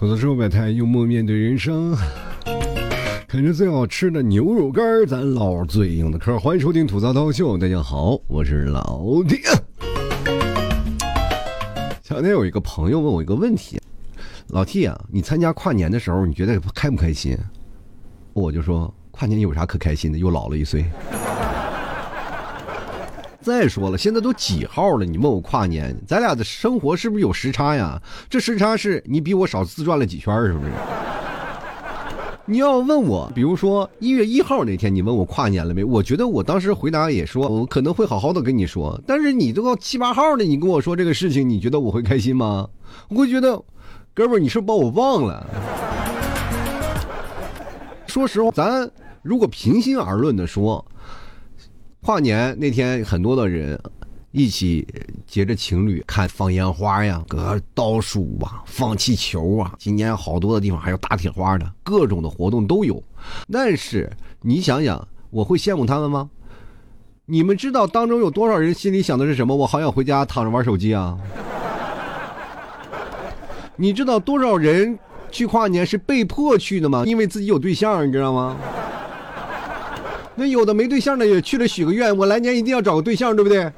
吐槽社会百态，幽默面对人生。啃着最好吃的牛肉干咱唠最硬的嗑。欢迎收听吐槽涛秀，大家好，我是老铁。前天有一个朋友问我一个问题：老 T 啊，你参加跨年的时候，你觉得开不开心？我就说，跨年有啥可开心的？又老了一岁。再说了，现在都几号了？你问我跨年，咱俩的生活是不是有时差呀？这时差是你比我少自转了几圈，是不是？你要问我，比如说一月一号那天，你问我跨年了没？我觉得我当时回答也说，我可能会好好的跟你说。但是你都到七八号了，你跟我说这个事情，你觉得我会开心吗？我会觉得，哥们儿，你是不是把我忘了？说实话，咱如果平心而论的说。跨年那天，很多的人一起结着情侣看放烟花呀，搁倒数啊，放气球啊。今年好多的地方还有打铁花的，各种的活动都有。但是你想想，我会羡慕他们吗？你们知道当中有多少人心里想的是什么？我好想回家躺着玩手机啊！你知道多少人去跨年是被迫去的吗？因为自己有对象，你知道吗？那有的没对象的也去了许个愿，我来年一定要找个对象，对不对？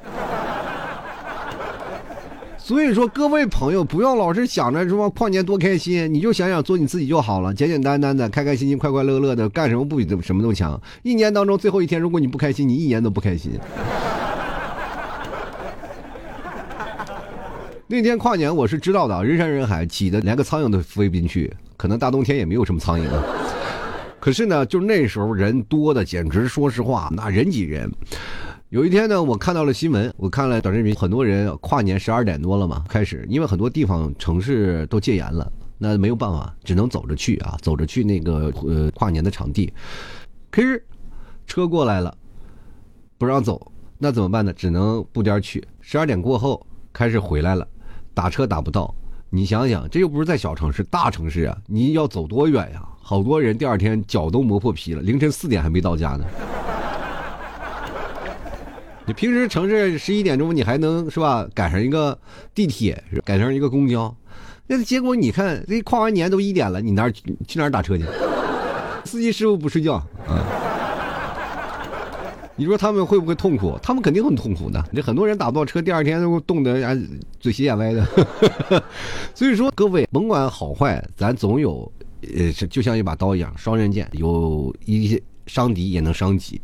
所以说，各位朋友不要老是想着什么跨年多开心，你就想想做你自己就好了，简简单单的，开开心心、快快乐乐的，干什么不比什么都强。一年当中最后一天，如果你不开心，你一年都不开心。那天跨年我是知道的，人山人海，挤得连个苍蝇都飞不进去，可能大冬天也没有什么苍蝇啊。可是呢，就那时候人多的简直，说实话，那人挤人。有一天呢，我看到了新闻，我看了短视频，很多人跨年十二点多了嘛，开始，因为很多地方城市都戒严了，那没有办法，只能走着去啊，走着去那个呃跨年的场地。可是车过来了，不让走，那怎么办呢？只能步颠去。十二点过后开始回来了，打车打不到。你想想，这又不是在小城市，大城市啊，你要走多远呀？好多人第二天脚都磨破皮了，凌晨四点还没到家呢。你平时城市十一点钟你还能是吧？赶上一个地铁，赶上一个公交，那结果你看这跨完年都一点了，你哪去哪儿打车去？司机师傅不睡觉啊？你说他们会不会痛苦？他们肯定很痛苦的。这很多人打不到车，第二天都冻得啊嘴斜眼歪的。所以说，各位甭管好坏，咱总有。呃，就像一把刀一样，双刃剑，有一些。伤敌也能伤己，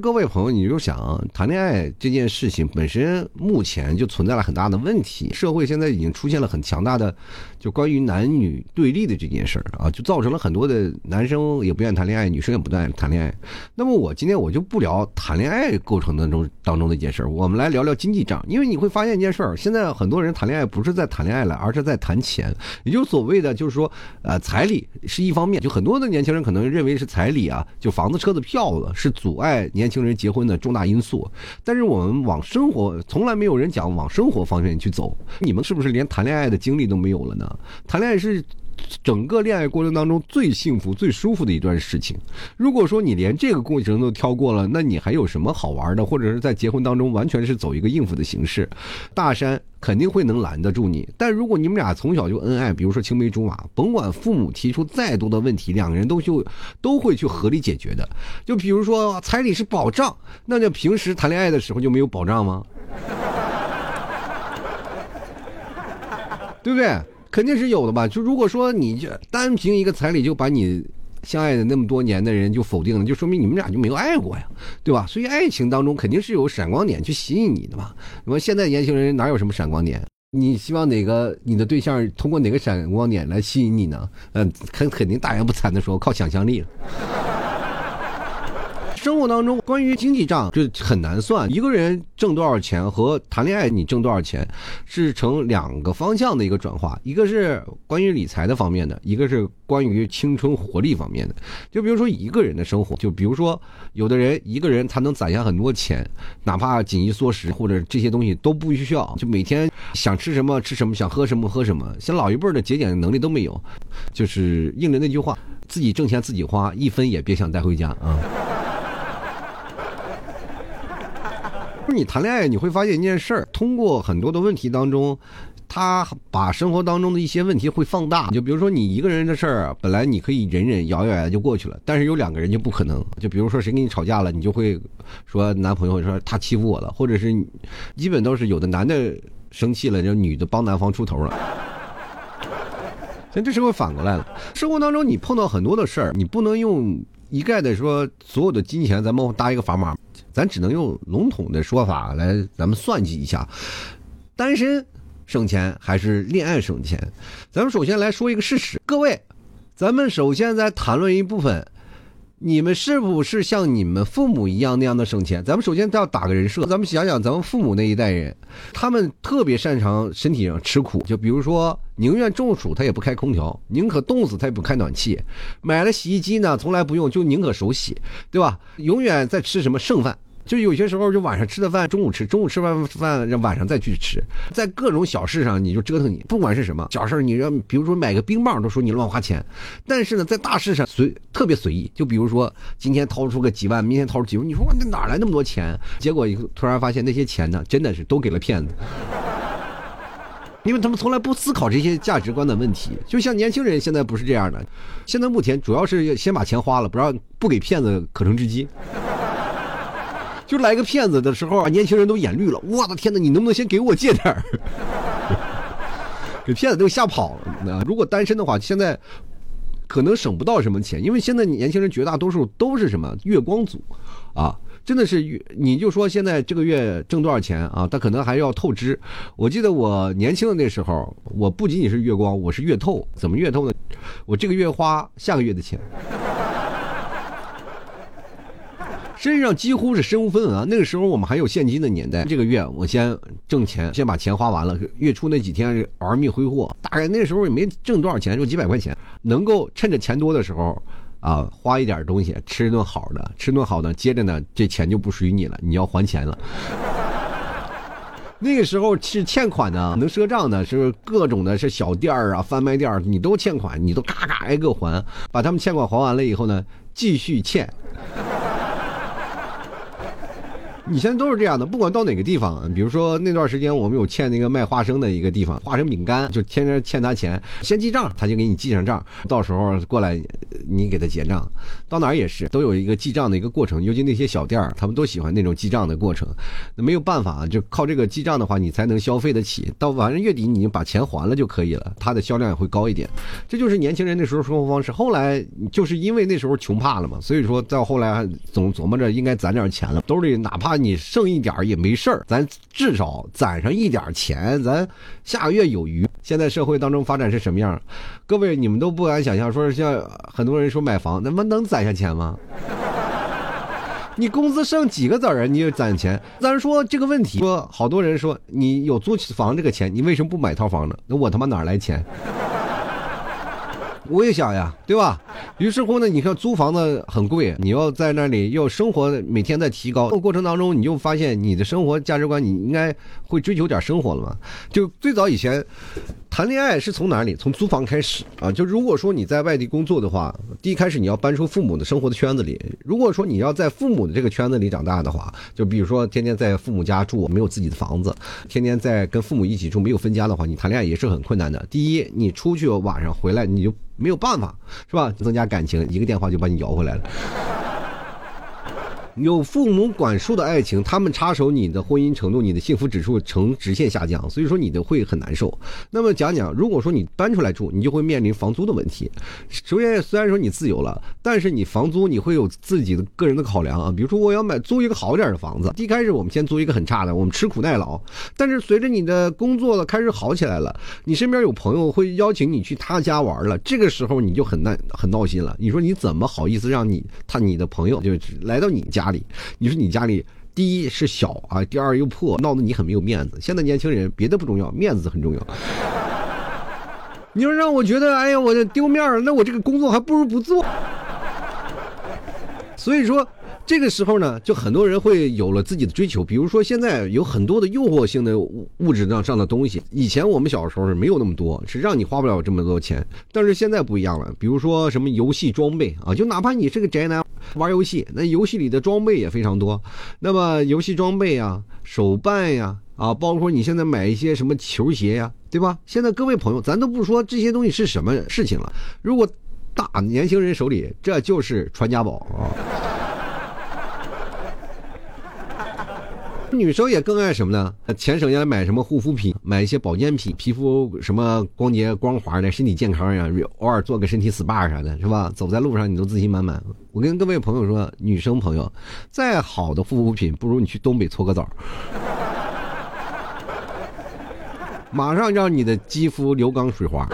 各位朋友，你就想谈恋爱这件事情本身，目前就存在了很大的问题。社会现在已经出现了很强大的，就关于男女对立的这件事儿啊，就造成了很多的男生也不愿意谈恋爱，女生也不愿意谈恋爱。那么我今天我就不聊谈恋爱构成当中当中的一件事儿，我们来聊聊经济账。因为你会发现一件事儿，现在很多人谈恋爱不是在谈恋爱了，而是在谈钱，也就所谓的就是说，呃，彩礼是一方面，就很多的年轻人可能认为是彩礼啊，就房子。车子票子是阻碍年轻人结婚的重大因素，但是我们往生活从来没有人讲往生活方面去走。你们是不是连谈恋爱的经历都没有了呢？谈恋爱是整个恋爱过程当中最幸福、最舒服的一段事情。如果说你连这个过程都挑过了，那你还有什么好玩的？或者是在结婚当中完全是走一个应付的形式？大山。肯定会能拦得住你，但如果你们俩从小就恩爱，比如说青梅竹马，甭管父母提出再多的问题，两个人都就都会去合理解决的。就比如说彩礼是保障，那就平时谈恋爱的时候就没有保障吗？对不对？肯定是有的吧。就如果说你就单凭一个彩礼就把你。相爱的那么多年的人就否定了，就说明你们俩就没有爱过呀，对吧？所以爱情当中肯定是有闪光点去吸引你的嘛。那么现在年轻人哪有什么闪光点？你希望哪个你的对象通过哪个闪光点来吸引你呢？嗯，肯肯定大言不惭的说靠想象力。生活当中，关于经济账就很难算。一个人挣多少钱和谈恋爱你挣多少钱，是成两个方向的一个转化。一个是关于理财的方面的，一个是关于青春活力方面的。就比如说一个人的生活，就比如说有的人一个人他能攒下很多钱，哪怕紧衣缩食或者这些东西都不需要，就每天想吃什么吃什么，想喝什么喝什么。像老一辈的节俭能力都没有，就是应了那句话：自己挣钱自己花，一分也别想带回家啊。你谈恋爱，你会发现一件事儿，通过很多的问题当中，他把生活当中的一些问题会放大。就比如说你一个人的事儿，本来你可以忍忍、咬咬牙就过去了，但是有两个人就不可能。就比如说谁跟你吵架了，你就会说男朋友说他欺负我了，或者是基本都是有的男的生气了，就女的帮男方出头了。但这时候反过来了，生活当中你碰到很多的事儿，你不能用一概的说所有的金钱咱们搭一个砝码，咱只能用笼统的说法来咱们算计一下，单身省钱还是恋爱省钱？咱们首先来说一个事实，各位，咱们首先在谈论一部分。你们是不是像你们父母一样那样的省钱？咱们首先要打个人设，咱们想想咱们父母那一代人，他们特别擅长身体上吃苦，就比如说宁愿中暑他也不开空调，宁可冻死他也不开暖气，买了洗衣机呢从来不用，就宁可手洗，对吧？永远在吃什么剩饭。就有些时候，就晚上吃的饭，中午吃，中午吃完饭，晚上再去吃，在各种小事上，你就折腾你，不管是什么小事，你让，比如说买个冰棒，都说你乱花钱，但是呢，在大事上随特别随意，就比如说今天掏出个几万，明天掏出几万，你说我哪来那么多钱？结果突然发现那些钱呢，真的是都给了骗子，因为他们从来不思考这些价值观的问题。就像年轻人现在不是这样的，现在目前主要是先把钱花了，不让不给骗子可乘之机。就来个骗子的时候啊，年轻人都眼绿了。我的天哪，你能不能先给我借点儿？给骗子都吓跑了。那如果单身的话，现在可能省不到什么钱，因为现在年轻人绝大多数都是什么月光族啊，真的是月。你就说现在这个月挣多少钱啊？他可能还要透支。我记得我年轻的那时候，我不仅仅是月光，我是月透。怎么月透呢？我这个月花下个月的钱。身上几乎是身无分文啊！那个时候我们还有现金的年代。这个月我先挣钱，先把钱花完了。月初那几天玩命挥霍，大概那时候也没挣多少钱，就几百块钱，能够趁着钱多的时候，啊，花一点东西，吃一顿好的，吃顿好的，接着呢，这钱就不属于你了，你要还钱了。那个时候是欠款呢，能赊账的，是各种的，是小店儿啊、贩卖店儿你都欠款，你都嘎嘎挨个还，把他们欠款还完了以后呢，继续欠。你现在都是这样的，不管到哪个地方，比如说那段时间我们有欠那个卖花生的一个地方，花生饼干就天天欠他钱，先记账，他就给你记上账，到时候过来你给他结账。到哪儿也是都有一个记账的一个过程，尤其那些小店儿，他们都喜欢那种记账的过程。那没有办法，就靠这个记账的话，你才能消费得起。到反正月底你就把钱还了就可以了，他的销量也会高一点。这就是年轻人那时候生活方式。后来就是因为那时候穷怕了嘛，所以说到后来总琢磨着应该攒点钱了，兜里哪怕。你剩一点也没事儿，咱至少攒上一点钱，咱下个月有余。现在社会当中发展是什么样？各位你们都不敢想象，说是像很多人说买房，那么能攒下钱吗？你工资剩几个子儿啊？你攒钱？咱说这个问题，说好多人说你有租房这个钱，你为什么不买套房呢？那我他妈哪来钱？我也想呀，对吧？于是乎呢，你看租房子很贵，你要在那里要生活，每天在提高这个，过程当中你就发现你的生活价值观，你应该会追求点生活了嘛？就最早以前。谈恋爱是从哪里？从租房开始啊！就如果说你在外地工作的话，第一开始你要搬出父母的生活的圈子里。如果说你要在父母的这个圈子里长大的话，就比如说天天在父母家住，没有自己的房子，天天在跟父母一起住，没有分家的话，你谈恋爱也是很困难的。第一，你出去晚上回来，你就没有办法，是吧？增加感情，一个电话就把你摇回来了。有父母管束的爱情，他们插手你的婚姻程度，你的幸福指数呈直线下降，所以说你的会很难受。那么讲讲，如果说你搬出来住，你就会面临房租的问题。首先，虽然说你自由了，但是你房租你会有自己的个人的考量啊。比如说，我要买租一个好点的房子，一开始我们先租一个很差的，我们吃苦耐劳。但是随着你的工作了开始好起来了，你身边有朋友会邀请你去他家玩了，这个时候你就很难很闹心了。你说你怎么好意思让你他你的朋友就来到你家？家里，你说你家里第一是小啊，第二又破，闹得你很没有面子。现在年轻人别的不重要，面子很重要。你说让我觉得，哎呀，我这丢面了，那我这个工作还不如不做。所以说。这个时候呢，就很多人会有了自己的追求，比如说现在有很多的诱惑性的物物质上上的东西。以前我们小时候是没有那么多，是让你花不了这么多钱。但是现在不一样了，比如说什么游戏装备啊，就哪怕你是个宅男玩游戏，那游戏里的装备也非常多。那么游戏装备啊、手办呀、啊，包括你现在买一些什么球鞋呀，对吧？现在各位朋友，咱都不说这些东西是什么事情了，如果大年轻人手里这就是传家宝啊。女生也更爱什么呢？钱省下来买什么护肤品，买一些保健品，皮肤什么光洁光滑的，身体健康呀，偶尔做个身体 SPA 啥的，是吧？走在路上你都自信满满。我跟各位朋友说，女生朋友，再好的护肤品不如你去东北搓个澡，马上让你的肌肤流光水滑。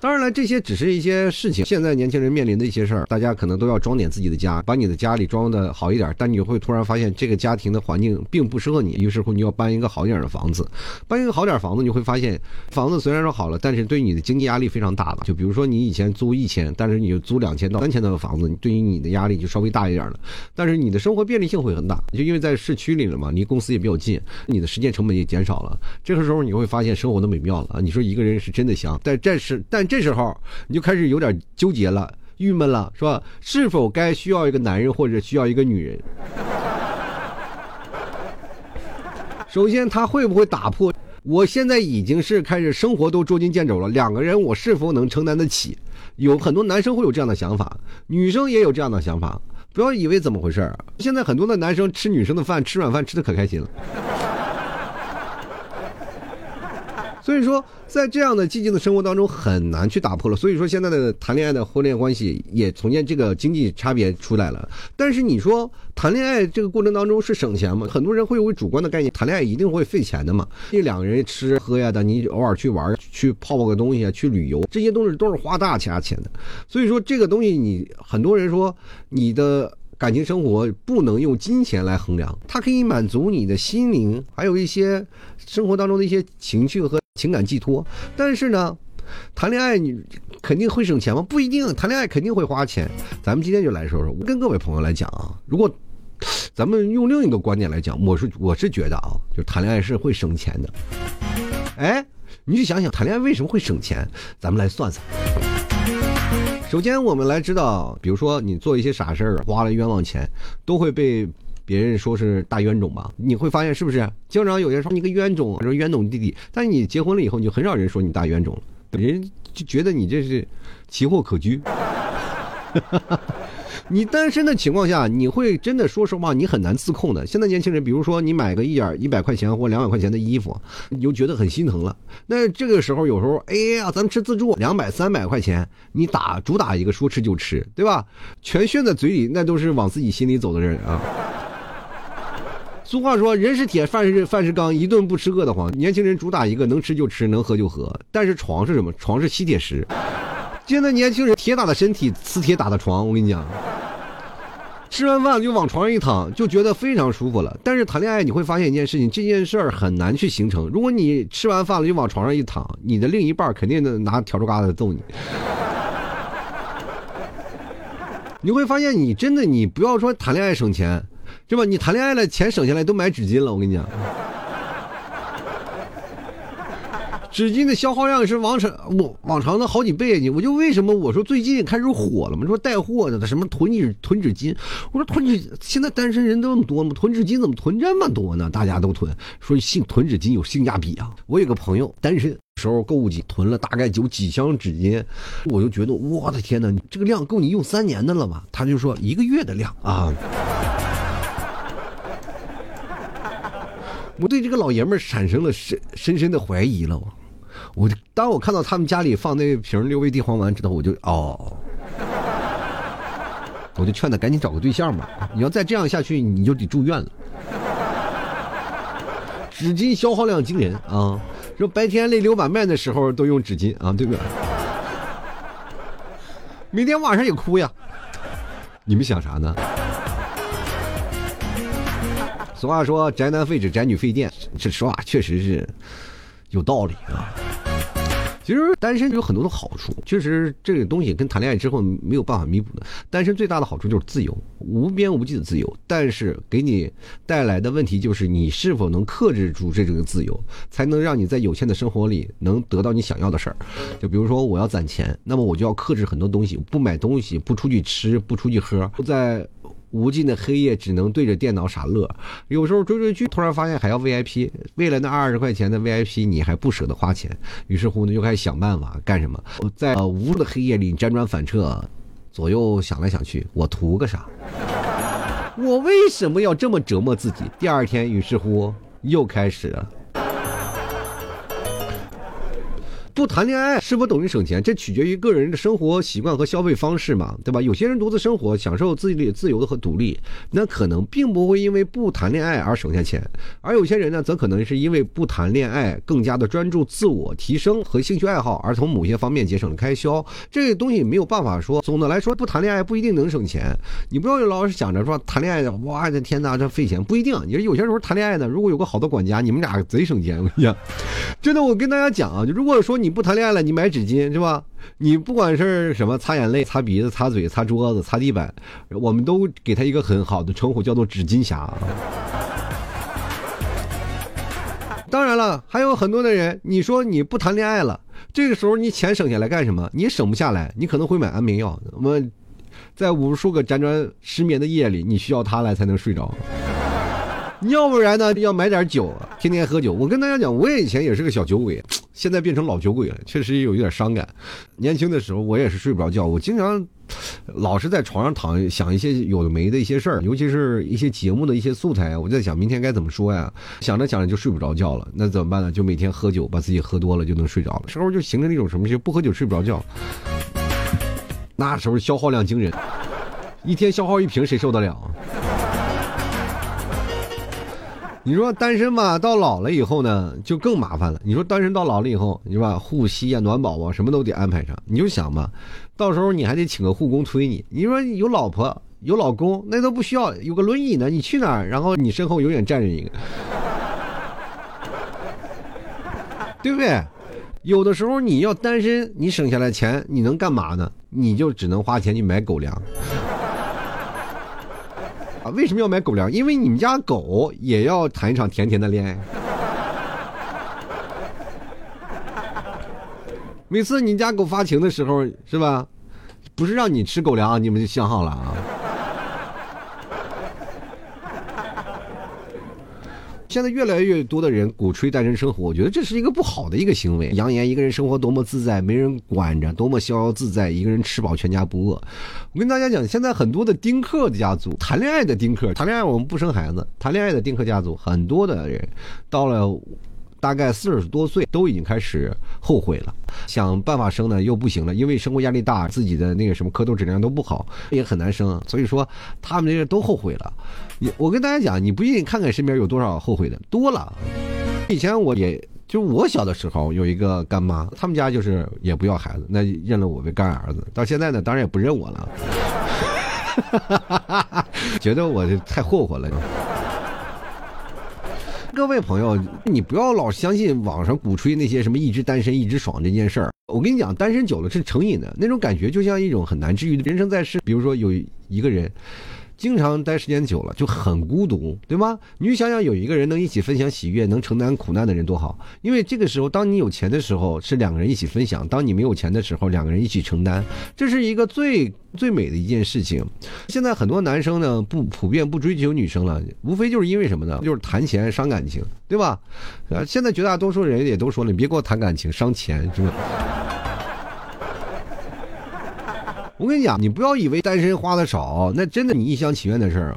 当然了，这些只是一些事情。现在年轻人面临的一些事儿，大家可能都要装点自己的家，把你的家里装的好一点。但你会突然发现，这个家庭的环境并不适合你，于是乎你要搬一个好一点的房子。搬一个好点房子，你会发现，房子虽然说好了，但是对你的经济压力非常大了。就比如说，你以前租一千，但是你就租两千到三千的房子，对于你的压力就稍微大一点了。但是你的生活便利性会很大，就因为在市区里了嘛，离公司也比较近，你的时间成本也减少了。这个时候你会发现生活的美妙了。你说一个人是真的香，但这是但。这时候你就开始有点纠结了、郁闷了，是吧？是否该需要一个男人，或者需要一个女人？首先，他会不会打破？我现在已经是开始生活都捉襟见肘了，两个人我是否能承担得起？有很多男生会有这样的想法，女生也有这样的想法。不要以为怎么回事儿现在很多的男生吃女生的饭，吃软饭吃的可开心了。所以说，在这样的寂静的生活当中，很难去打破了。所以说，现在的谈恋爱的婚恋关系也从现这个经济差别出来了。但是你说谈恋爱这个过程当中是省钱吗？很多人会有主观的概念，谈恋爱一定会费钱的嘛。这两个人吃喝呀的，你偶尔去玩去泡泡个东西啊，去旅游，这些东西都是花大钱钱的。所以说，这个东西你很多人说你的。感情生活不能用金钱来衡量，它可以满足你的心灵，还有一些生活当中的一些情趣和情感寄托。但是呢，谈恋爱你肯定会省钱吗？不一定，谈恋爱肯定会花钱。咱们今天就来说说，跟各位朋友来讲啊，如果咱们用另一个观点来讲，我是我是觉得啊，就谈恋爱是会省钱的。哎，你去想想，谈恋爱为什么会省钱？咱们来算算。首先，我们来知道，比如说你做一些傻事儿，花了冤枉钱，都会被别人说是大冤种吧？你会发现是不是？经常有人说你个冤种，说冤种弟弟，但是你结婚了以后，你就很少人说你大冤种了，人就觉得你这是奇货可居。你单身的情况下，你会真的说实话，你很难自控的。现在年轻人，比如说你买个一点一百块钱或两百块钱的衣服，你就觉得很心疼了。那这个时候，有时候，哎呀，咱们吃自助，两百三百块钱，你打主打一个说吃就吃，对吧？全炫在嘴里，那都是往自己心里走的人啊。俗话说，人是铁，饭是饭是钢，一顿不吃饿得慌。年轻人主打一个能吃就吃，能喝就喝。但是床是什么？床是吸铁石。现在年轻人铁打的身体，磁铁打的床，我跟你讲，吃完饭就往床上一躺，就觉得非常舒服了。但是谈恋爱你会发现一件事情，这件事儿很难去形成。如果你吃完饭了就往床上一躺，你的另一半肯定能拿笤帚疙瘩揍你。你会发现，你真的你不要说谈恋爱省钱，对吧？你谈恋爱了，钱省下来都买纸巾了，我跟你讲。纸巾的消耗量是往常我往常的好几倍你。我就为什么我说最近开始火了嘛？说带货的什么囤纸囤纸巾，我说囤纸现在单身人都那么多吗？囤纸巾怎么囤这么多呢？大家都囤，说性囤纸巾有性价比啊。我有个朋友单身时候购物季囤了大概有几箱纸巾，我就觉得我的天哪，这个量够你用三年的了吧？他就说一个月的量啊。我对这个老爷们儿产生了深深深的怀疑了。我当我看到他们家里放那瓶六味地黄丸之后，我就哦，我就劝他赶紧找个对象吧。你要再这样下去，你就得住院了。纸巾消耗量惊人啊！说白天泪流满面的时候都用纸巾啊，对不对？每天晚上也哭呀。你们想啥呢？俗话说：“宅男废纸，宅女废电。”这说话确实是有道理啊。其实单身有很多的好处，确实这个东西跟谈恋爱之后没有办法弥补的。单身最大的好处就是自由，无边无际的自由。但是给你带来的问题就是，你是否能克制住这种自由，才能让你在有限的生活里能得到你想要的事儿。就比如说我要攒钱，那么我就要克制很多东西，不买东西，不出去吃，不出去喝，不在。无尽的黑夜只能对着电脑傻乐。有时候追追剧，突然发现还要 VIP，为了那二十块钱的 VIP，你还不舍得花钱。于是乎呢，就开始想办法干什么？在无数的黑夜里辗转反侧，左右想来想去，我图个啥？我为什么要这么折磨自己？第二天，于是乎又开始了。不谈恋爱是否等于省钱？这取决于个人的生活习惯和消费方式嘛，对吧？有些人独自生活，享受自己的自由和独立，那可能并不会因为不谈恋爱而省下钱；而有些人呢，则可能是因为不谈恋爱，更加的专注自我提升和兴趣爱好，而从某些方面节省了开销。这个东西没有办法说。总的来说，不谈恋爱不一定能省钱。你不要老是想着说谈恋爱，哇，这天哪，这费钱，不一定。你说有些时候谈恋爱呢，如果有个好的管家，你们俩贼省钱。我跟你讲，真的，我跟大家讲啊，如果说你。你不谈恋爱了，你买纸巾是吧？你不管是什么擦眼泪、擦鼻子、擦嘴、擦桌子、擦地板，我们都给他一个很好的称呼，叫做“纸巾侠”。当然了，还有很多的人，你说你不谈恋爱了，这个时候你钱省下来干什么？你省不下来，你可能会买安眠药。我们在无数个辗转失眠的夜里，你需要它来才能睡着。要不然呢，要买点酒，天天喝酒。我跟大家讲，我以前也是个小酒鬼，现在变成老酒鬼了，确实有一点伤感。年轻的时候，我也是睡不着觉，我经常老是在床上躺，想一些有的没的一些事儿，尤其是一些节目的一些素材，我在想明天该怎么说呀？想着想着就睡不着觉了，那怎么办呢？就每天喝酒，把自己喝多了就能睡着了。时候就形成那种什么，就不喝酒睡不着觉。那时候消耗量惊人，一天消耗一瓶，谁受得了？你说单身嘛，到老了以后呢，就更麻烦了。你说单身到老了以后，是吧？护膝啊、暖宝宝什么都得安排上。你就想吧，到时候你还得请个护工推你。你说有老婆有老公，那都不需要，有个轮椅呢，你去哪儿？然后你身后永远站着一个，对不对？有的时候你要单身，你省下来钱，你能干嘛呢？你就只能花钱去买狗粮。为什么要买狗粮？因为你们家狗也要谈一场甜甜的恋爱。每次你家狗发情的时候，是吧？不是让你吃狗粮，你们就想好了啊。现在越来越多的人鼓吹单身生活，我觉得这是一个不好的一个行为，扬言一个人生活多么自在，没人管着，多么逍遥自在，一个人吃饱全家不饿。我跟大家讲，现在很多的丁克的家族，谈恋爱的丁克，谈恋爱我们不生孩子，谈恋爱的丁克家族，很多的人到了。大概四十多岁都已经开始后悔了，想办法生呢又不行了，因为生活压力大，自己的那个什么蝌蚪质量都不好，也很难生，所以说他们这些都后悔了。你我跟大家讲，你不信看看身边有多少后悔的，多了。以前我也就我小的时候有一个干妈，他们家就是也不要孩子，那认了我为干儿子，到现在呢当然也不认我了，觉得我这太霍霍了。各位朋友，你不要老相信网上鼓吹那些什么一直单身一直爽这件事儿。我跟你讲，单身久了是成瘾的，那种感觉就像一种很难治愈的人生在世。比如说有一个人。经常待时间久了就很孤独，对吗？你就想想有一个人能一起分享喜悦、能承担苦难的人多好。因为这个时候，当你有钱的时候是两个人一起分享；当你没有钱的时候，两个人一起承担，这是一个最最美的一件事情。现在很多男生呢不普遍不追求女生了，无非就是因为什么呢？就是谈钱伤感情，对吧？啊，现在绝大多数人也都说了，你别跟我谈感情，伤钱，是吧？我跟你讲，你不要以为单身花的少，那真的你一厢情愿的事儿。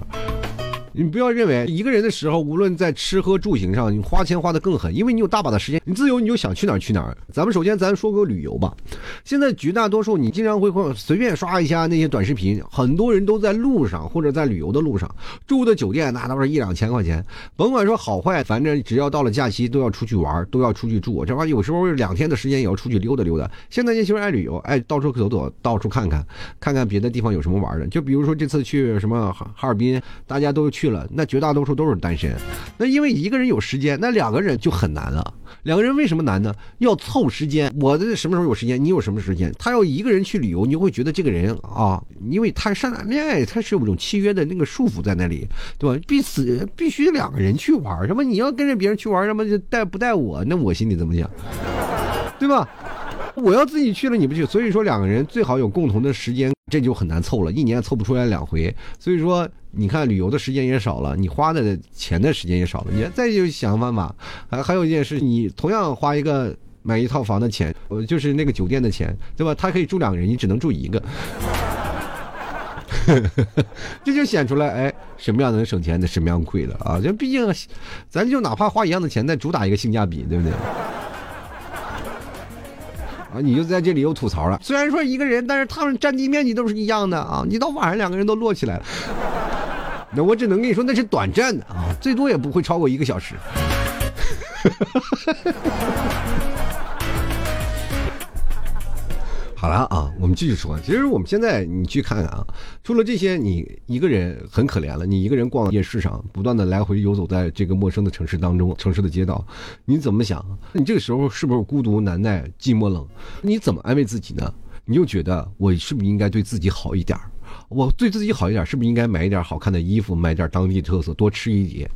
你不要认为一个人的时候，无论在吃喝住行上，你花钱花的更狠，因为你有大把的时间，你自由，你就想去哪儿去哪儿。咱们首先咱说个旅游吧。现在绝大多数你经常会随便刷一下那些短视频，很多人都在路上或者在旅游的路上住的酒店，那都是一两千块钱。甭管说好坏，反正只要到了假期都要出去玩，都要出去住。这玩意有时候两天的时间也要出去溜达溜达。现在年轻人爱旅游，爱到处走走，到处看看，看看别的地方有什么玩的。就比如说这次去什么哈哈尔滨，大家都去。去了，那绝大多数都是单身。那因为一个人有时间，那两个人就很难了。两个人为什么难呢？要凑时间。我的什么时候有时间，你有什么时间？他要一个人去旅游，你会觉得这个人啊，因为他谈恋爱，他是有种契约的那个束缚在那里，对吧？必死必须两个人去玩，什么你要跟着别人去玩，什么就带不带我？那我心里怎么想？对吧？我要自己去了，你不去，所以说两个人最好有共同的时间。这就很难凑了，一年凑不出来两回。所以说，你看旅游的时间也少了，你花的钱的时间也少了。你再就想办法，还还有一件事，你同样花一个买一套房的钱，呃，就是那个酒店的钱，对吧？他可以住两个人，你只能住一个。这就显出来，哎，什么样能省钱的，什么样贵的啊？就毕竟，咱就哪怕花一样的钱，再主打一个性价比，对不对？啊，你就在这里又吐槽了。虽然说一个人，但是他们占地面积都是一样的啊。你到晚上两个人都摞起来了，那我只能跟你说那是短暂的啊，最多也不会超过一个小时。好了啊，我们继续说。其实我们现在你去看看啊，除了这些，你一个人很可怜了。你一个人逛夜市上，不断的来回游走在这个陌生的城市当中，城市的街道，你怎么想？你这个时候是不是孤独难耐、寂寞冷？你怎么安慰自己呢？你就觉得我是不是应该对自己好一点？我对自己好一点，是不是应该买一点好看的衣服，买点当地特色，多吃一点，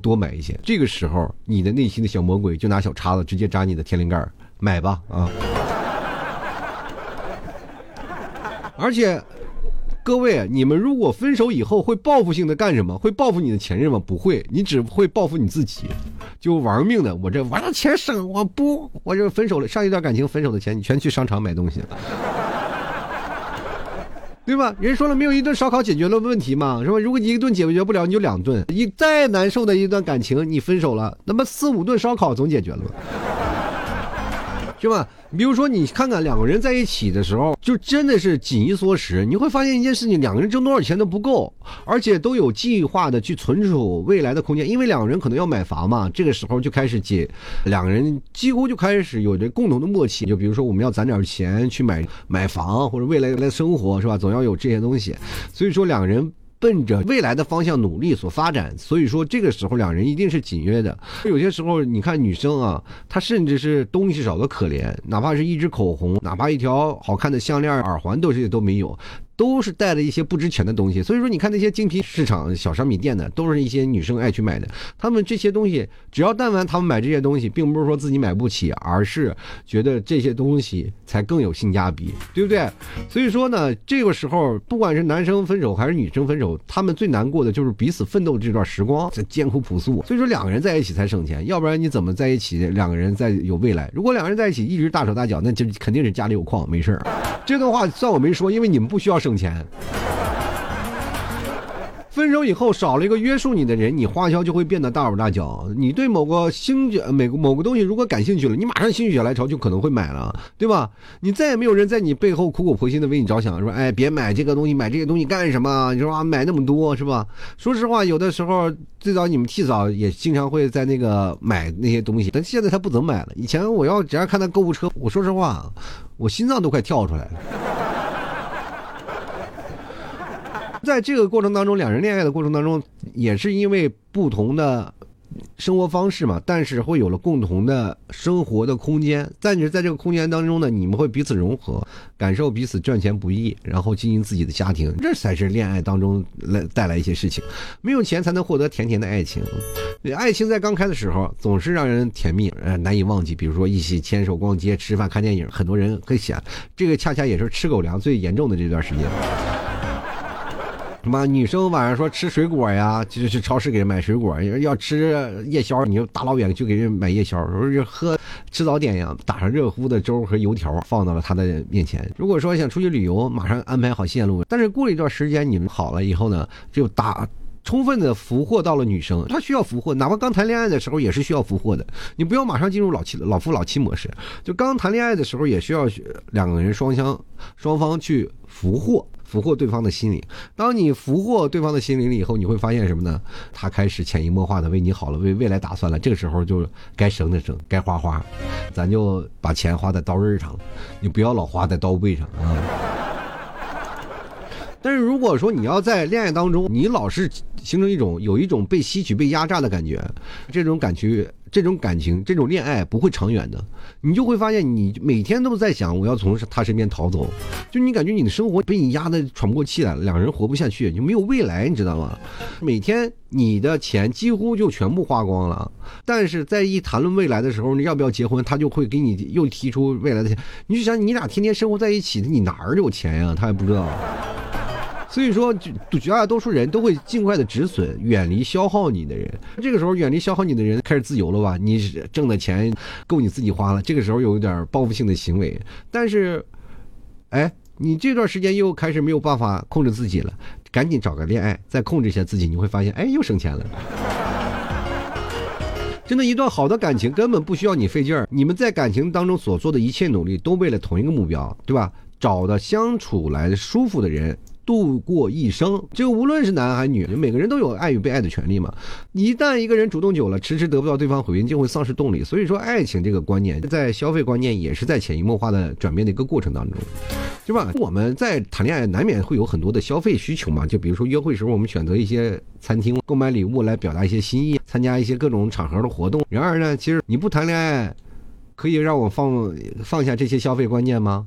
多买一些？这个时候，你的内心的小魔鬼就拿小叉子直接扎你的天灵盖买吧啊！而且，各位，你们如果分手以后会报复性的干什么？会报复你的前任吗？不会，你只会报复你自己，就玩命的。我这玩了钱省，我不，我这分手了，上一段感情分手的钱，你全去商场买东西了，对吧？人说了，没有一顿烧烤解决了问题嘛，是吧？如果你一顿解决不了，你就两顿。你再难受的一段感情，你分手了，那么四五顿烧烤总解决了吧？是吧？比如说，你看看两个人在一起的时候，就真的是紧衣缩食。你会发现一件事情：两个人挣多少钱都不够，而且都有计划的去存储未来的空间。因为两个人可能要买房嘛，这个时候就开始解，两个人几乎就开始有着共同的默契。就比如说，我们要攒点钱去买买房，或者未来来生活，是吧？总要有这些东西。所以说，两个人。奔着未来的方向努力所发展，所以说这个时候两人一定是紧约的。有些时候你看女生啊，她甚至是东西少的可怜，哪怕是一支口红，哪怕一条好看的项链、耳环，都是都没有。都是带了一些不值钱的东西，所以说你看那些精品市场小商品店的，都是一些女生爱去买的。他们这些东西，只要但凡他们买这些东西，并不是说自己买不起，而是觉得这些东西才更有性价比，对不对？所以说呢，这个时候不管是男生分手还是女生分手，他们最难过的就是彼此奋斗这段时光，这艰苦朴素。所以说两个人在一起才省钱，要不然你怎么在一起？两个人在有未来？如果两个人在一起一直大手大脚，那就肯定是家里有矿，没事儿。这段话算我没说，因为你们不需要挣钱。分手以后少了一个约束你的人，你花销就会变得大手大脚。你对某个兴趣、每个某个东西如果感兴趣了，你马上心血来潮就可能会买了，对吧？你再也没有人在你背后苦口婆心的为你着想，说哎别买这个东西，买这些东西干什么？你说啊买那么多是吧？说实话，有的时候最早你们替嫂也经常会在那个买那些东西，但现在他不怎么买了。以前我要只要看他购物车，我说实话，我心脏都快跳出来了。在这个过程当中，两人恋爱的过程当中，也是因为不同的生活方式嘛，但是会有了共同的生活的空间。在你在这个空间当中呢，你们会彼此融合，感受彼此赚钱不易，然后经营自己的家庭，这才是恋爱当中来带来一些事情。没有钱才能获得甜甜的爱情，爱情在刚开的时候总是让人甜蜜，呃，难以忘记。比如说一起牵手逛街、吃饭、看电影，很多人会想，这个恰恰也是吃狗粮最严重的这段时间。什么女生晚上说吃水果呀，就是去超市给人买水果；要吃夜宵，你就大老远去给人买夜宵；说是喝吃早点呀，打上热乎的粥和油条放到了他的面前。如果说想出去旅游，马上安排好线路。但是过了一段时间，你们好了以后呢，就打充分的俘获到了女生。她需要俘获，哪怕刚谈恋爱的时候也是需要俘获的。你不要马上进入老妻老夫老妻模式，就刚谈恋爱的时候也需要两个人双相双方去俘获。俘获对方的心灵，当你俘获对方的心灵了以后，你会发现什么呢？他开始潜移默化的为你好了，为未来打算了。这个时候就该省的省，该花花，咱就把钱花在刀刃上，你不要老花在刀背上啊。但是如果说你要在恋爱当中，你老是形成一种有一种被吸取、被压榨的感觉，这种感觉这种感情、这种恋爱不会长远的。你就会发现，你每天都在想我要从他身边逃走，就你感觉你的生活被你压得喘不过气来了，两人活不下去，就没有未来，你知道吗？每天你的钱几乎就全部花光了，但是在一谈论未来的时候，你要不要结婚，他就会给你又提出未来的钱。你就想，你俩天天生活在一起，你哪儿有钱呀？他还不知道。所以说，绝绝大多数人都会尽快的止损，远离消耗你的人。这个时候，远离消耗你的人开始自由了吧？你挣的钱够你自己花了。这个时候有一点报复性的行为，但是，哎，你这段时间又开始没有办法控制自己了，赶紧找个恋爱，再控制一下自己，你会发现，哎，又省钱了。真的，一段好的感情根本不需要你费劲儿，你们在感情当中所做的一切努力，都为了同一个目标，对吧？找的相处来舒服的人。度过一生，就无论是男还是女，每个人都有爱与被爱的权利嘛。一旦一个人主动久了，迟迟得不到对方回应，就会丧失动力。所以说，爱情这个观念，在消费观念也是在潜移默化的转变的一个过程当中，对吧？我们在谈恋爱难免会有很多的消费需求嘛，就比如说约会时候，我们选择一些餐厅购买礼物来表达一些心意，参加一些各种场合的活动。然而呢，其实你不谈恋爱，可以让我放放下这些消费观念吗？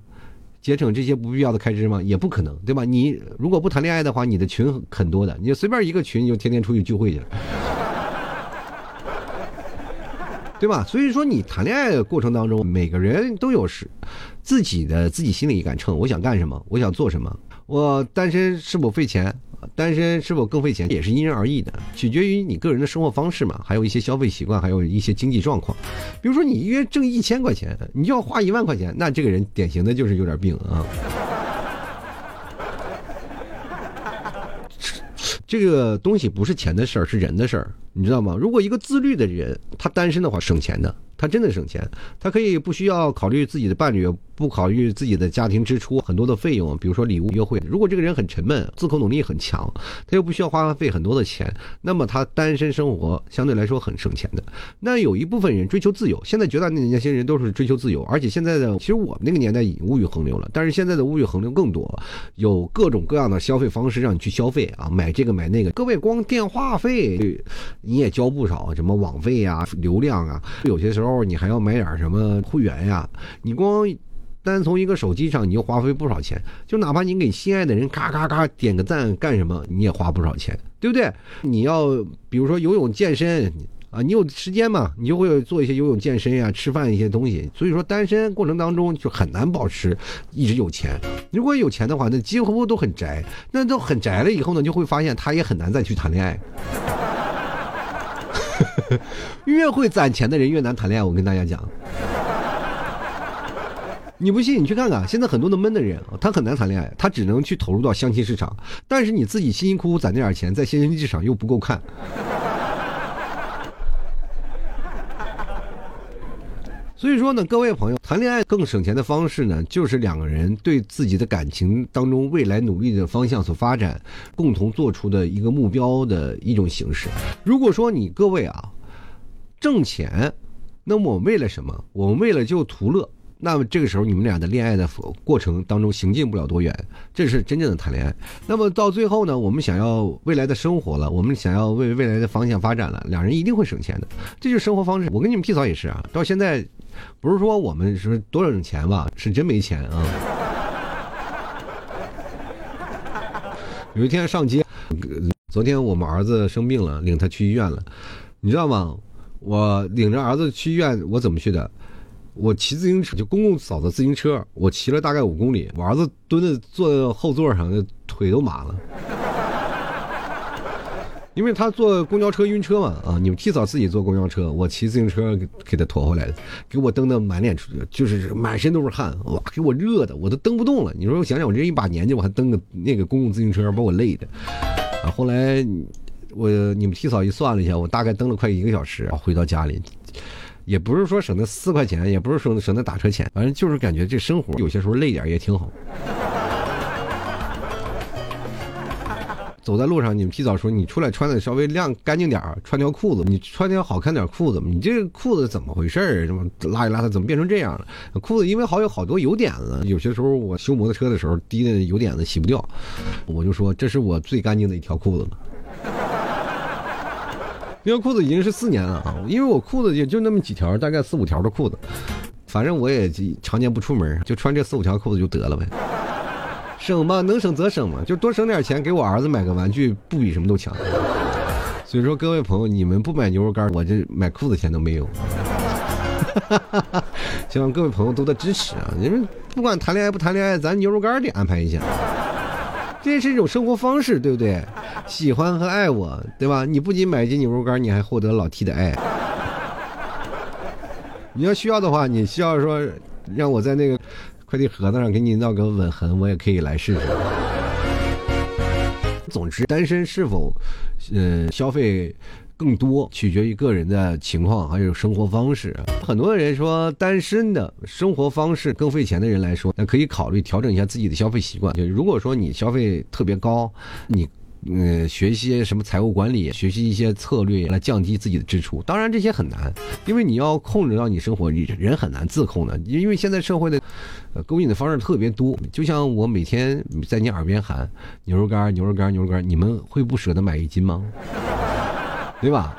节省这些不必要的开支吗？也不可能，对吧？你如果不谈恋爱的话，你的群很多的，你就随便一个群，你就天天出去聚会去了，对吧？所以说，你谈恋爱的过程当中，每个人都有是自己的自己心里一杆秤，我想干什么，我想做什么，我单身是否费钱？单身是否更费钱，也是因人而异的，取决于你个人的生活方式嘛，还有一些消费习惯，还有一些经济状况。比如说，你一月挣一千块钱，你就要花一万块钱，那这个人典型的就是有点病啊。这个东西不是钱的事儿，是人的事儿，你知道吗？如果一个自律的人，他单身的话，省钱的。他真的省钱，他可以不需要考虑自己的伴侣，不考虑自己的家庭支出，很多的费用，比如说礼物、约会。如果这个人很沉闷，自控能力很强，他又不需要花费很多的钱，那么他单身生活相对来说很省钱的。那有一部分人追求自由，现在绝大那些人都是追求自由，而且现在的其实我们那个年代已经物欲横流了，但是现在的物欲横流更多，有各种各样的消费方式让你去消费啊，买这个买那个。各位光电话费你也交不少，什么网费呀、流量啊，有些时候。你还要买点什么会员呀？你光单从一个手机上你就花费不少钱，就哪怕你给心爱的人嘎嘎嘎点个赞干什么，你也花不少钱，对不对？你要比如说游泳健身啊，你有时间嘛，你就会做一些游泳健身呀、吃饭一些东西。所以说单身过程当中就很难保持一直有钱。如果有钱的话，那几乎都很宅，那都很宅了以后呢，就会发现他也很难再去谈恋爱。越会攒钱的人越难谈恋爱，我跟大家讲。你不信，你去看看，现在很多的闷的人，他很难谈恋爱，他只能去投入到相亲市场。但是你自己辛辛苦苦攒那点钱，在相亲市场又不够看。所以说呢，各位朋友，谈恋爱更省钱的方式呢，就是两个人对自己的感情当中未来努力的方向所发展，共同做出的一个目标的一种形式。如果说你各位啊，挣钱，那么我为了什么？我为了就图乐。那么这个时候，你们俩的恋爱的过程当中行进不了多远，这是真正的谈恋爱。那么到最后呢，我们想要未来的生活了，我们想要为未来的方向发展了，两人一定会省钱的，这就是生活方式。我跟你们屁嫂也是啊，到现在，不是说我们是多省钱吧，是真没钱啊。有一天上街，昨天我们儿子生病了，领他去医院了，你知道吗？我领着儿子去医院，我怎么去的？我骑自行车，就公共扫的自行车，我骑了大概五公里。我儿子蹲在坐后座上，那腿都麻了，因为他坐公交车晕车嘛。啊，你们提早自己坐公交车，我骑自行车给他驮回来的，给我蹬的满脸出，就是满身都是汗，哇，给我热的，我都蹬不动了。你说我想想，我这一把年纪，我还蹬个那个公共自行车，把我累的。啊，后来我你们提早一算了一下，我大概蹬了快一个小时，回到家里。也不是说省那四块钱，也不是省省那打车钱，反正就是感觉这生活有些时候累点也挺好。走在路上，你们提早说你出来穿的稍微亮干净点穿条裤子，你穿条好看点裤子，你这裤子怎么回事儿？这么邋里邋遢，怎么变成这样了？裤子因为好有好多油点子，有些时候我修摩托车的时候滴的油点子洗不掉，我就说这是我最干净的一条裤子了。这条裤子已经是四年了啊，因为我裤子也就那么几条，大概四五条的裤子，反正我也常年不出门，就穿这四五条裤子就得了呗。省吧，能省则省嘛，就多省点钱给我儿子买个玩具，不比什么都强。所以说，各位朋友，你们不买牛肉干，我这买裤子钱都没有。希望各位朋友多多支持啊！你们不管谈恋爱不谈恋爱，咱牛肉干得安排一下。这也是一种生活方式，对不对？喜欢和爱我，对吧？你不仅买斤牛肉干，你还获得老 T 的爱。你要需要的话，你需要说让我在那个快递盒子上给你闹个吻痕，我也可以来试试。总之，单身是否，呃，消费。更多取决于个人的情况，还有生活方式。很多人说单身的生活方式更费钱的人来说，那可以考虑调整一下自己的消费习惯。就如果说你消费特别高，你嗯学习什么财务管理，学习一些策略来降低自己的支出。当然这些很难，因为你要控制到你生活，你人很难自控的。因为现在社会的呃勾引的方式特别多。就像我每天在你耳边喊牛肉干，牛肉干，牛肉干，你们会不舍得买一斤吗？对吧？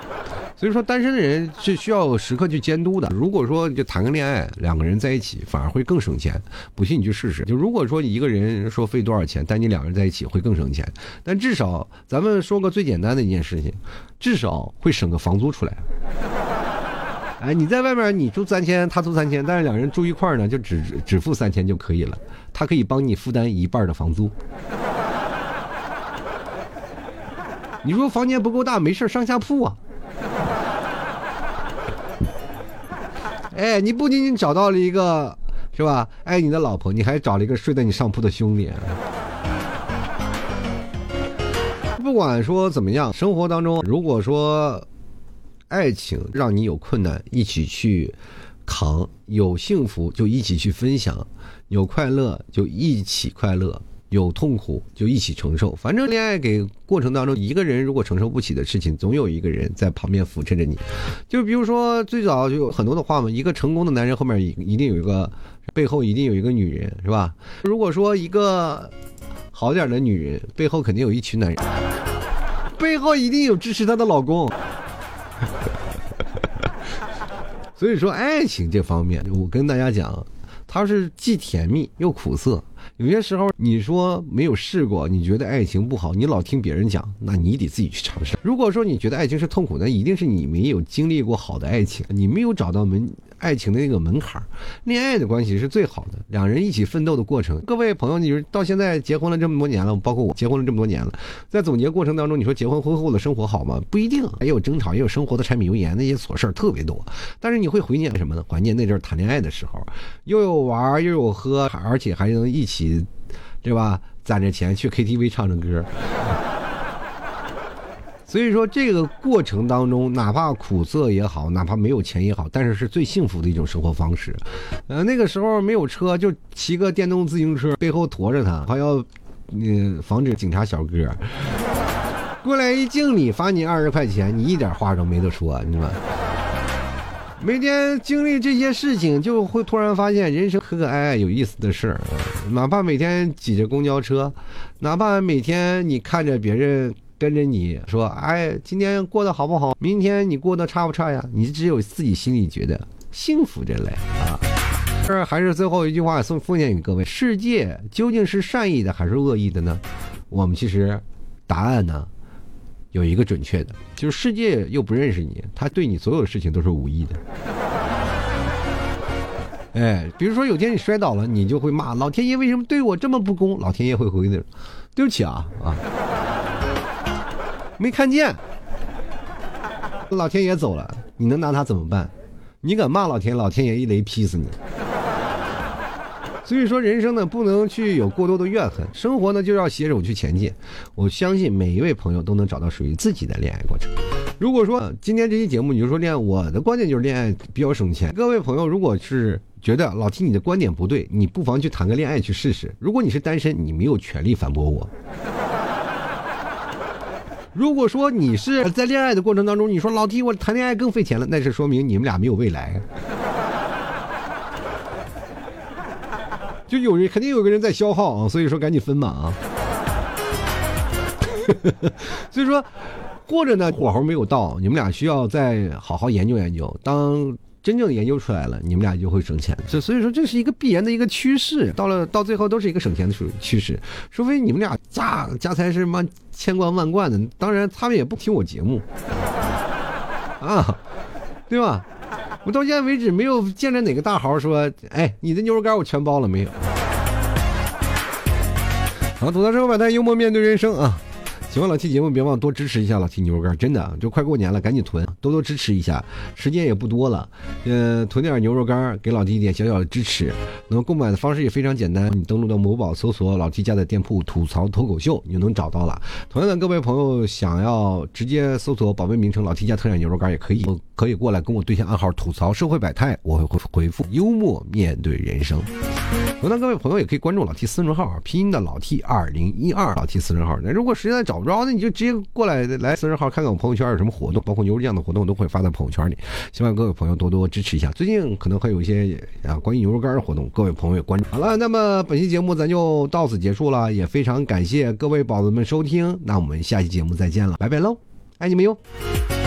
所以说，单身的人是需要时刻去监督的。如果说就谈个恋爱，两个人在一起反而会更省钱。不信你去试试。就如果说一个人说费多少钱，但你两个人在一起会更省钱。但至少咱们说个最简单的一件事情，至少会省个房租出来。哎，你在外面你住三千，他住三千，但是两人住一块呢，就只只付三千就可以了。他可以帮你负担一半的房租。你说房间不够大，没事上下铺啊。哎，你不仅仅找到了一个，是吧？爱你的老婆，你还找了一个睡在你上铺的兄弟。不管说怎么样，生活当中，如果说爱情让你有困难，一起去扛；有幸福就一起去分享；有快乐就一起快乐。有痛苦就一起承受，反正恋爱给过程当中，一个人如果承受不起的事情，总有一个人在旁边扶持着你。就比如说最早就有很多的话嘛，一个成功的男人后面一一定有一个背后一定有一个女人，是吧？如果说一个好点的女人背后肯定有一群男人，背后一定有支持她的老公。所以说爱情这方面，我跟大家讲，它是既甜蜜又苦涩。有些时候，你说没有试过，你觉得爱情不好，你老听别人讲，那你得自己去尝试。如果说你觉得爱情是痛苦，那一定是你没有经历过好的爱情，你没有找到门。爱情的那个门槛恋爱的关系是最好的，两人一起奋斗的过程。各位朋友，你说到现在结婚了这么多年了，包括我结婚了这么多年了，在总结过程当中，你说结婚婚后的生活好吗？不一定，也有争吵，也有生活的柴米油盐那些琐事儿特别多。但是你会怀念什么呢？怀念那阵谈恋爱的时候，又有玩又有喝，而且还能一起，对吧？攒着钱去 KTV 唱唱歌。所以说，这个过程当中，哪怕苦涩也好，哪怕没有钱也好，但是是最幸福的一种生活方式。呃，那个时候没有车，就骑个电动自行车，背后驮着它，还要，嗯，防止警察小哥过来一敬礼，罚你二十块钱，你一点话都没得说，你知道吗？每天经历这些事情，就会突然发现人生可可爱爱、有意思的事儿。哪怕每天挤着公交车，哪怕每天你看着别人。跟着你说，哎，今天过得好不好？明天你过得差不差呀？你只有自己心里觉得幸福着嘞啊！这还是最后一句话送奉献给各位：世界究竟是善意的还是恶意的呢？我们其实答案呢有一个准确的，就是世界又不认识你，他对你所有事情都是无意的。哎，比如说有天你摔倒了，你就会骂老天爷为什么对我这么不公？老天爷会回的，对不起啊啊！没看见，老天爷走了，你能拿他怎么办？你敢骂老天，老天爷一雷劈死你。所以说，人生呢不能去有过多的怨恨，生活呢就要携手去前进。我相信每一位朋友都能找到属于自己的恋爱过程。如果说今天这期节目你就说恋爱，我的观点就是恋爱比较省钱。各位朋友，如果是觉得老提你的观点不对，你不妨去谈个恋爱去试试。如果你是单身，你没有权利反驳我。如果说你是在恋爱的过程当中，你说老弟，我谈恋爱更费钱了，那是说明你们俩没有未来。就有人肯定有个人在消耗啊，所以说赶紧分嘛啊。所以说，或者呢火候没有到，你们俩需要再好好研究研究。当真正研究出来了，你们俩就会省钱。这所以说这是一个必然的一个趋势，到了到最后都是一个省钱的趋趋势。除非你们俩家家财是妈千贯万贯的，当然他们也不听我节目啊，对吧？我到现在为止没有见着哪个大豪说：“哎，你的牛肉干我全包了没有？”好，吐槽生活百态，幽默面对人生啊！喜欢老 T 节目，别忘多支持一下老 T 牛肉干，真的就快过年了，赶紧囤，多多支持一下，时间也不多了，呃，囤点牛肉干，给老 T 一点小小的支持。那么购买的方式也非常简单，你登录到某宝搜索老 T 家的店铺“吐槽脱口秀”，你就能找到了。同样的，各位朋友想要直接搜索宝贝名称“老 T 家特产牛肉干”也可以，可以过来跟我对下暗号“吐槽社会百态”，我会回回复“幽默面对人生”。同样，各位朋友也可以关注老 T 私人号，拼音的老 T 二零一二，老 T 私人号。那如果实在找然后，那你就直接过来来私人号看看我朋友圈有什么活动，包括牛肉酱的活动，都会发在朋友圈里。希望各位朋友多多支持一下。最近可能会有一些啊关于牛肉干的活动，各位朋友也关注。好了，那么本期节目咱就到此结束了，也非常感谢各位宝子们收听。那我们下期节目再见了，拜拜喽，爱你们哟。